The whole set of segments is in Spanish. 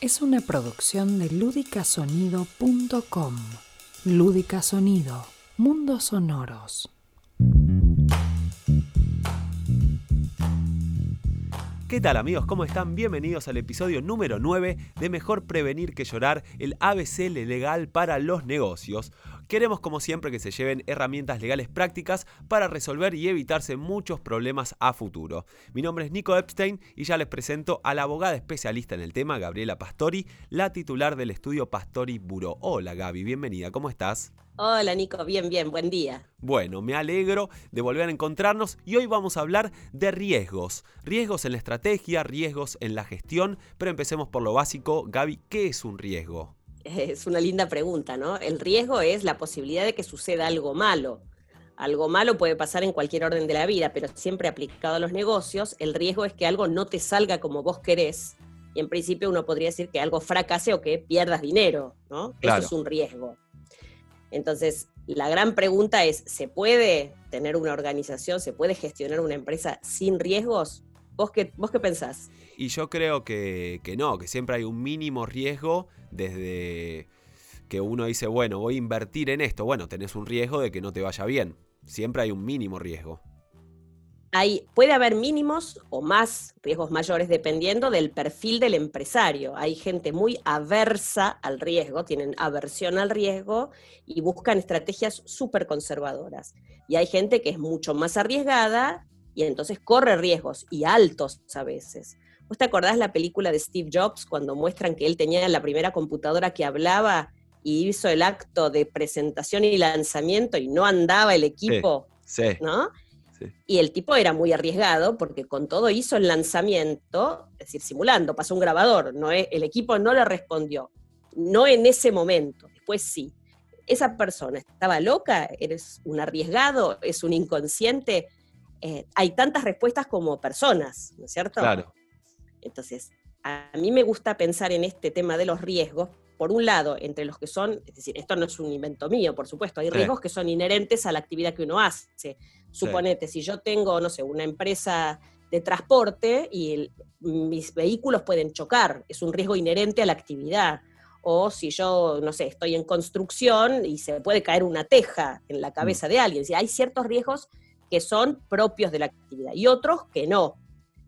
es una producción de ludicasonido.com. Lúdica Sonido, mundos sonoros. ¿Qué tal amigos? ¿Cómo están? Bienvenidos al episodio número 9 de Mejor Prevenir que Llorar, el ABC legal para los negocios. Queremos como siempre que se lleven herramientas legales prácticas para resolver y evitarse muchos problemas a futuro. Mi nombre es Nico Epstein y ya les presento a la abogada especialista en el tema, Gabriela Pastori, la titular del estudio Pastori Buró. Hola Gaby, bienvenida, ¿cómo estás? Hola Nico, bien, bien, buen día. Bueno, me alegro de volver a encontrarnos y hoy vamos a hablar de riesgos. Riesgos en la estrategia, riesgos en la gestión, pero empecemos por lo básico. Gaby, ¿qué es un riesgo? Es una linda pregunta, ¿no? El riesgo es la posibilidad de que suceda algo malo. Algo malo puede pasar en cualquier orden de la vida, pero siempre aplicado a los negocios, el riesgo es que algo no te salga como vos querés. Y en principio uno podría decir que algo fracase o que pierdas dinero, ¿no? Eso es un riesgo. Entonces, la gran pregunta es, ¿se puede tener una organización, se puede gestionar una empresa sin riesgos? ¿Vos qué, vos qué pensás? Y yo creo que, que no, que siempre hay un mínimo riesgo desde que uno dice, bueno, voy a invertir en esto. Bueno, tenés un riesgo de que no te vaya bien. Siempre hay un mínimo riesgo puede haber mínimos o más riesgos mayores dependiendo del perfil del empresario. Hay gente muy aversa al riesgo, tienen aversión al riesgo y buscan estrategias súper conservadoras. Y hay gente que es mucho más arriesgada y entonces corre riesgos y altos a veces. ¿Vos te acordás la película de Steve Jobs cuando muestran que él tenía la primera computadora que hablaba y hizo el acto de presentación y lanzamiento y no andaba el equipo? sí. ¿no? Y el tipo era muy arriesgado porque con todo hizo el lanzamiento, es decir, simulando, pasó un grabador, no el equipo no le respondió, no en ese momento, después sí. Esa persona estaba loca, eres un arriesgado, es un inconsciente. Eh, hay tantas respuestas como personas, ¿no es cierto? Claro. Entonces, a mí me gusta pensar en este tema de los riesgos, por un lado, entre los que son, es decir, esto no es un invento mío, por supuesto, hay riesgos que son inherentes a la actividad que uno hace. Suponete, si yo tengo, no sé, una empresa de transporte y mis vehículos pueden chocar, es un riesgo inherente a la actividad. O si yo, no sé, estoy en construcción y se puede caer una teja en la cabeza mm. de alguien. hay ciertos riesgos que son propios de la actividad y otros que no,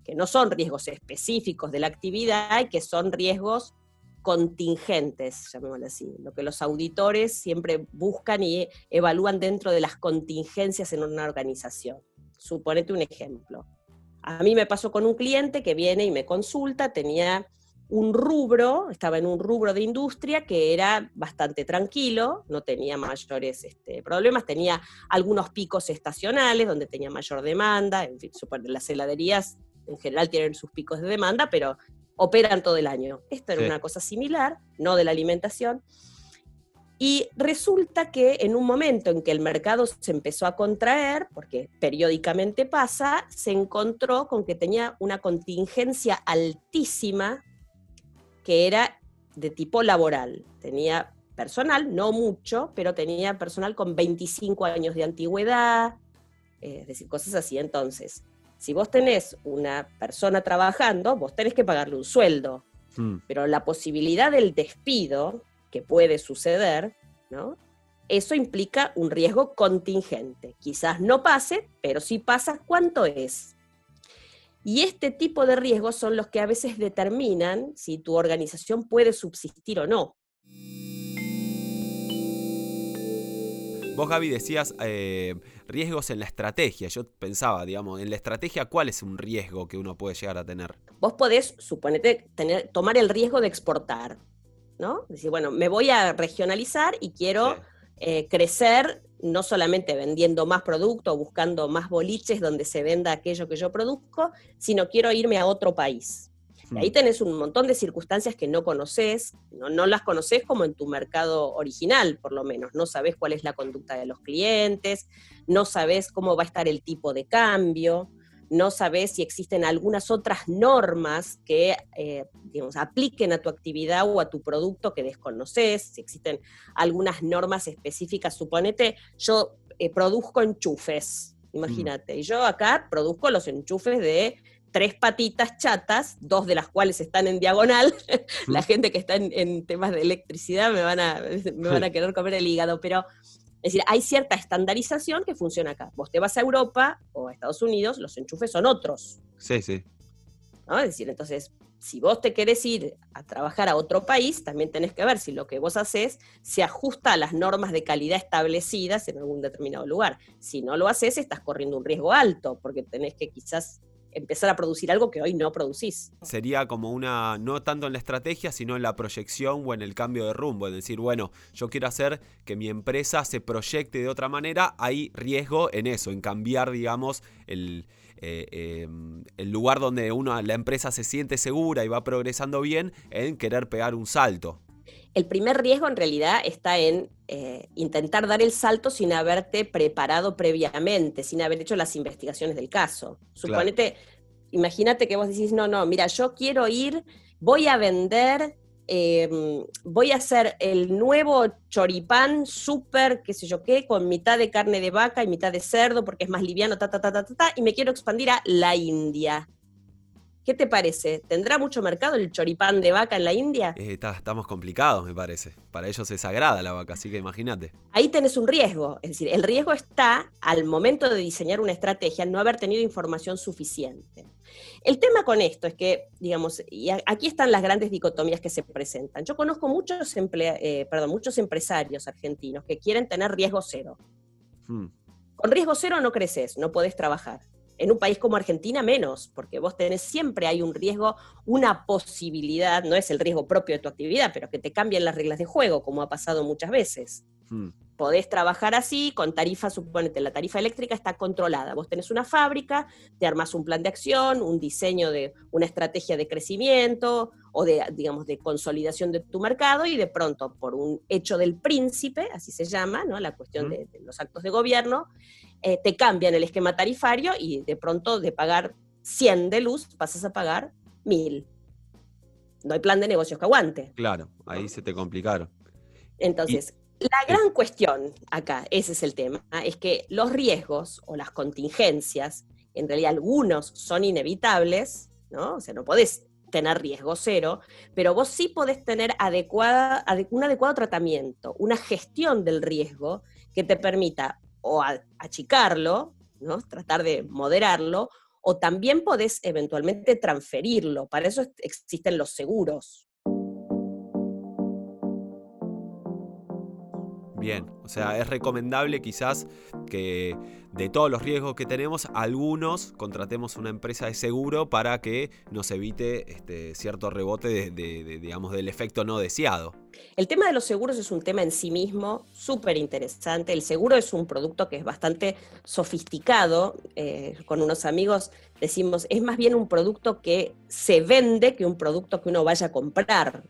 que no son riesgos específicos de la actividad y que son riesgos contingentes, llamémoslo así, lo que los auditores siempre buscan y evalúan dentro de las contingencias en una organización. Suponete un ejemplo. A mí me pasó con un cliente que viene y me consulta, tenía un rubro, estaba en un rubro de industria que era bastante tranquilo, no tenía mayores este, problemas, tenía algunos picos estacionales donde tenía mayor demanda, en fin, las heladerías en general tienen sus picos de demanda, pero operan todo el año. Esto era una cosa similar, no de la alimentación. Y resulta que en un momento en que el mercado se empezó a contraer, porque periódicamente pasa, se encontró con que tenía una contingencia altísima que era de tipo laboral. Tenía personal, no mucho, pero tenía personal con 25 años de antigüedad, eh, es decir, cosas así. Entonces, si vos tenés una persona trabajando, vos tenés que pagarle un sueldo, hmm. pero la posibilidad del despido que puede suceder, ¿no? Eso implica un riesgo contingente. Quizás no pase, pero si pasa, ¿cuánto es? Y este tipo de riesgos son los que a veces determinan si tu organización puede subsistir o no. Vos, Gaby, decías eh, riesgos en la estrategia. Yo pensaba, digamos, en la estrategia, ¿cuál es un riesgo que uno puede llegar a tener? Vos podés, suponete, tener, tomar el riesgo de exportar, ¿no? Decir, bueno, me voy a regionalizar y quiero eh, crecer no solamente vendiendo más producto, buscando más boliches donde se venda aquello que yo produzco, sino quiero irme a otro país ahí tenés un montón de circunstancias que no conoces, no, las conoces como en tu mercado original, por lo menos. No sabes cuál es la conducta de los clientes, no sabes cómo va a estar el tipo de cambio, no sabes si existen algunas otras normas que eh, digamos, apliquen a tu actividad o a tu producto que desconoces, si existen algunas normas específicas. Suponete, yo eh, produzco enchufes, imagínate, y yo acá produzco los enchufes de tres patitas chatas, dos de las cuales están en diagonal. La gente que está en, temas de electricidad me van, a, me van a querer comer el hígado, pero es decir, hay cierta estandarización que funciona acá. Vos te vas a Europa o a Estados Unidos, los enchufes son otros. Sí, sí. Es decir, entonces, si vos te querés ir a trabajar a otro país, también tenés que ver si lo que vos haces se ajusta a las normas de calidad establecidas en algún determinado lugar. Si no lo haces, estás corriendo un riesgo alto, porque tenés que quizás empezar a producir algo que hoy no producís. Sería como una, no tanto en la estrategia, sino en la proyección o en el cambio de rumbo, es decir, bueno, yo quiero hacer que mi empresa se proyecte de otra manera, hay riesgo en eso, en cambiar, digamos, el, eh, em, el lugar donde uno, la empresa se siente segura y va progresando bien, en querer pegar un salto. El primer riesgo en realidad está en eh, intentar dar el salto sin haberte preparado previamente, sin haber hecho las investigaciones del caso. Suponete, imagínate que vos decís, no, no, mira, yo quiero ir, voy a vender, em, voy a hacer el nuevo choripán súper, qué sé yo qué, con mitad de carne de vaca y mitad de cerdo porque es más liviano, ta, ta, ta, ta, ta, ta y me quiero expandir a la India. ¿Qué te parece? ¿Tendrá mucho mercado el choripán de vaca en la India? Eh, estamos complicados, me parece. Para ellos es sagrada la vaca, así que imagínate. Ahí tenés un riesgo. Es decir, el riesgo está al momento de diseñar una estrategia, no haber tenido información suficiente. El tema con esto es que, digamos, y aquí están las grandes dicotomías que se presentan. Yo conozco muchos, eh, perdón, muchos empresarios argentinos que quieren tener riesgo cero. Hmm. Con riesgo cero no creces, no podés trabajar. En un país como Argentina menos, porque vos tenés siempre hay un riesgo, una posibilidad, no es el riesgo propio de tu actividad, pero que te cambien las reglas de juego, como ha pasado muchas veces. Hmm. Podés trabajar así, con tarifa, suponete, la tarifa eléctrica está controlada. Vos tenés una fábrica, te armas un plan de acción, un diseño de una estrategia de crecimiento o de, digamos, de consolidación de tu mercado y de pronto, por un hecho del príncipe, así se llama, ¿no? La cuestión de, de los actos de gobierno, eh, te cambian el esquema tarifario y de pronto de pagar 100 de luz pasas a pagar 1000. No hay plan de negocios que aguante. Claro, ahí se te complicaron. Entonces, la gran cuestión acá, ese es el tema, es que los riesgos o las contingencias, en realidad algunos son inevitables, ¿no? O sea, no podés tener riesgo cero, pero vos sí podés tener adecuada, un adecuado tratamiento, una gestión del riesgo que te permita o achicarlo, ¿no? tratar de moderarlo, o también podés eventualmente transferirlo. Para eso existen los seguros. Bien, o sea, es recomendable quizás que de todos los riesgos que tenemos, algunos contratemos una empresa de seguro para que nos evite este, cierto rebote de, digamos, del efecto no deseado. El tema de los seguros es un tema en sí mismo súper interesante. El seguro es un producto que es bastante sofisticado. Eh, con unos amigos decimos, es más bien un producto que se vende que un producto que uno vaya a comprar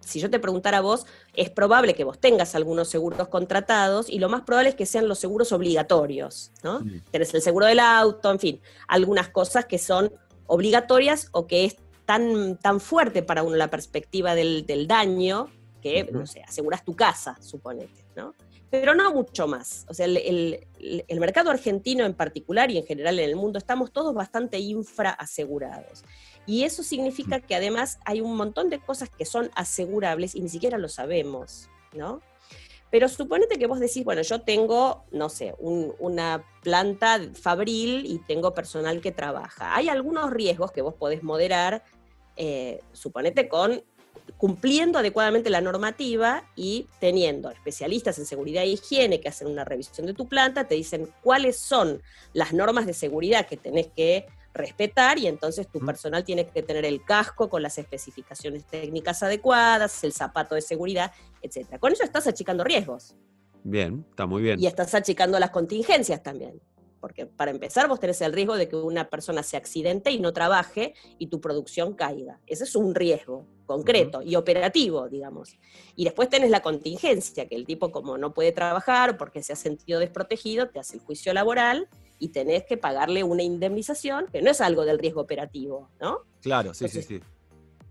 si yo te preguntara a vos, es probable que vos tengas algunos seguros contratados y lo más probable es que sean los seguros obligatorios, ¿no? Tenés el seguro del auto, en fin, algunas cosas que son obligatorias o que es tan, tan fuerte para uno la perspectiva del, daño que, no sé, aseguras tu casa, suponete, ¿no? Pero no mucho más. O sea, el, el mercado argentino en particular y en general en el mundo estamos todos bastante infraasegurados. Y eso significa que además hay un montón de cosas que son asegurables y ni siquiera lo sabemos, ¿no? Pero suponete que vos decís, bueno, yo tengo, no sé, una planta fabril y tengo personal que trabaja. Hay algunos riesgos que vos podés moderar, eh, suponete con cumpliendo adecuadamente la normativa y teniendo especialistas en seguridad e higiene que hacen una revisión de tu planta, te dicen cuáles son las normas de seguridad que tenés que respetar y entonces tu personal tiene que tener el casco con las especificaciones técnicas adecuadas, el zapato de seguridad, etc. Con eso estás achicando riesgos. Bien, está muy bien. Y estás achicando las contingencias también. Porque para empezar vos tenés el riesgo de que una persona se accidente y no trabaje y tu producción caiga. Ese es un riesgo concreto y operativo, digamos. Y después tenés la contingencia, que el tipo como no puede trabajar porque se ha sentido desprotegido, te hace el juicio laboral y tenés que pagarle una indemnización, que no es algo del riesgo operativo, ¿no? Claro, sí, sí, sí.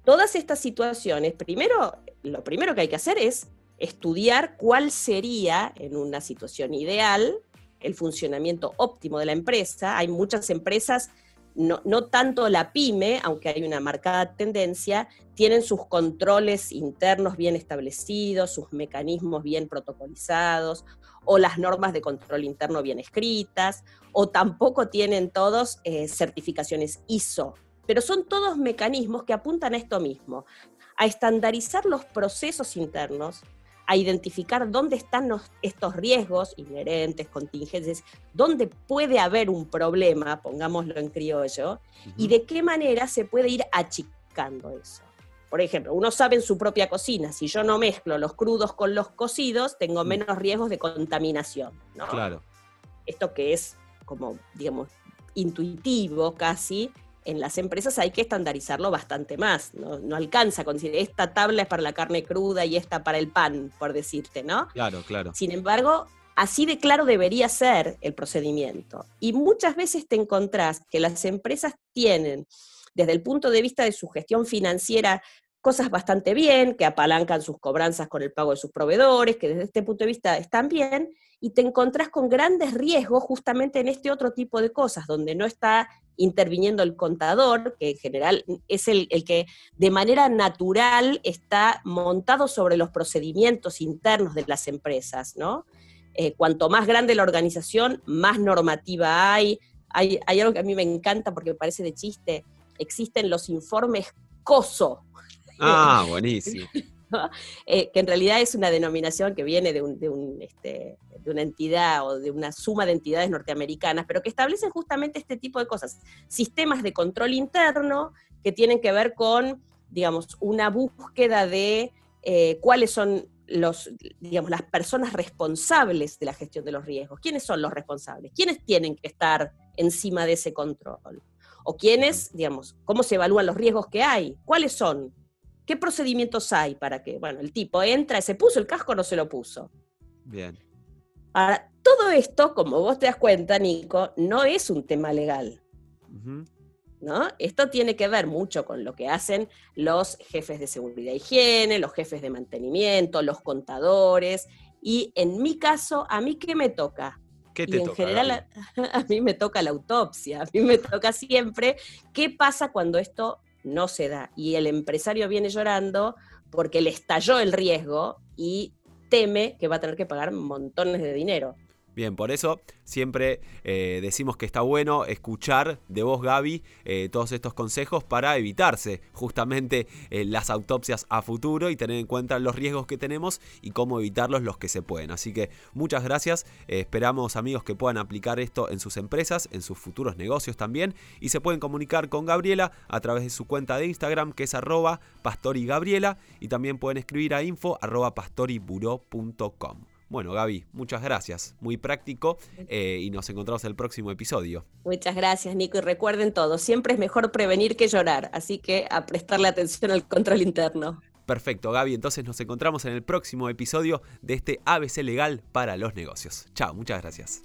Todas estas situaciones, primero, lo primero que hay que hacer es estudiar cuál sería, en una situación ideal, el funcionamiento óptimo de la empresa. Hay muchas empresas no, no, tanto la pyme, aunque hay una marcada tendencia, tienen sus controles internos bien establecidos, sus mecanismos bien protocolizados, o las normas de control interno bien escritas, o tampoco tienen todos eh, certificaciones ISO. Pero son todos mecanismos que apuntan a esto mismo, a estandarizar los procesos internos, a identificar dónde están estos riesgos inherentes, contingencias, dónde puede haber un problema, pongámoslo en criollo, y de qué manera se puede ir achicando eso. Por ejemplo, uno sabe en su propia cocina, si yo no mezclo los crudos con los cocidos, tengo mm. menos riesgos de contaminación. Claro. Esto que es como, digamos, intuitivo casi, en las empresas hay que estandarizarlo bastante más. No, alcanza con decir, esta tabla es para la carne cruda y esta para el pan, por decirte, ¿no? Claro, claro. Sin embargo, así de claro debería ser el procedimiento. Y muchas veces te encontrás que las empresas tienen, desde el punto de vista de su gestión financiera, cosas bastante bien, que apalancan sus cobranzas con el pago de sus proveedores, que desde este punto de vista están bien, y te encontrás con grandes riesgos justamente en este otro tipo de cosas, donde no está interviniendo el contador, que en general es el, que de manera natural está montado sobre los procedimientos internos de las empresas, ¿no? Eh, cuanto más grande la organización, más normativa hay. hay. Hay algo que a mí me encanta porque me parece de chiste, existen los informes COSO. Ah, buenísimo. Eh, que en realidad es una denominación que viene de, un, este, de, una entidad o de una suma de entidades norteamericanas, pero que establecen justamente este tipo de cosas. Sistemas de control interno que tienen que ver con, digamos, una búsqueda de eh, cuáles son los, digamos, las personas responsables de la gestión de los riesgos. ¿Quiénes son los responsables? ¿Quiénes tienen que estar encima de ese control? ¿O quiénes, digamos, cómo se evalúan los riesgos que hay? ¿Cuáles son? ¿Qué procedimientos hay para que, bueno, el tipo entra, se puso el casco o no se lo puso? Bien. Ahora, todo esto, como vos te das cuenta, Nico, no es un tema legal. ¿No? Esto tiene que ver mucho con lo que hacen los jefes de seguridad e higiene, los jefes de mantenimiento, los contadores. Y en mi caso, ¿a mí qué me toca? ¿Qué te en general, a, a, mí me toca la autopsia, a mí me toca siempre qué pasa cuando esto no se da. Y el empresario viene llorando porque le estalló el riesgo y teme que va a tener que pagar montones de dinero. Bien, por eso siempre eh, decimos que está bueno escuchar de vos, Gaby, eh, todos estos consejos para evitarse justamente eh, las autopsias a futuro y tener en cuenta los riesgos que tenemos y cómo evitarlos los que se pueden. Así que muchas gracias. esperamos, amigos, que puedan aplicar esto en sus empresas, en sus futuros negocios también. Y se pueden comunicar con Gabriela a través de su cuenta de Instagram, que es arroba pastorigabriela. Y también pueden escribir a info arroba pastoriburo.com. Bueno, Gaby, muchas gracias. Muy práctico eh, y nos encontramos en el próximo episodio. Muchas gracias, Nico. Y recuerden todo, siempre es mejor prevenir que llorar, así que a prestarle atención al control interno. Perfecto, Gaby. Entonces nos encontramos en el próximo episodio de este ABC Legal para los negocios. Chao, muchas gracias.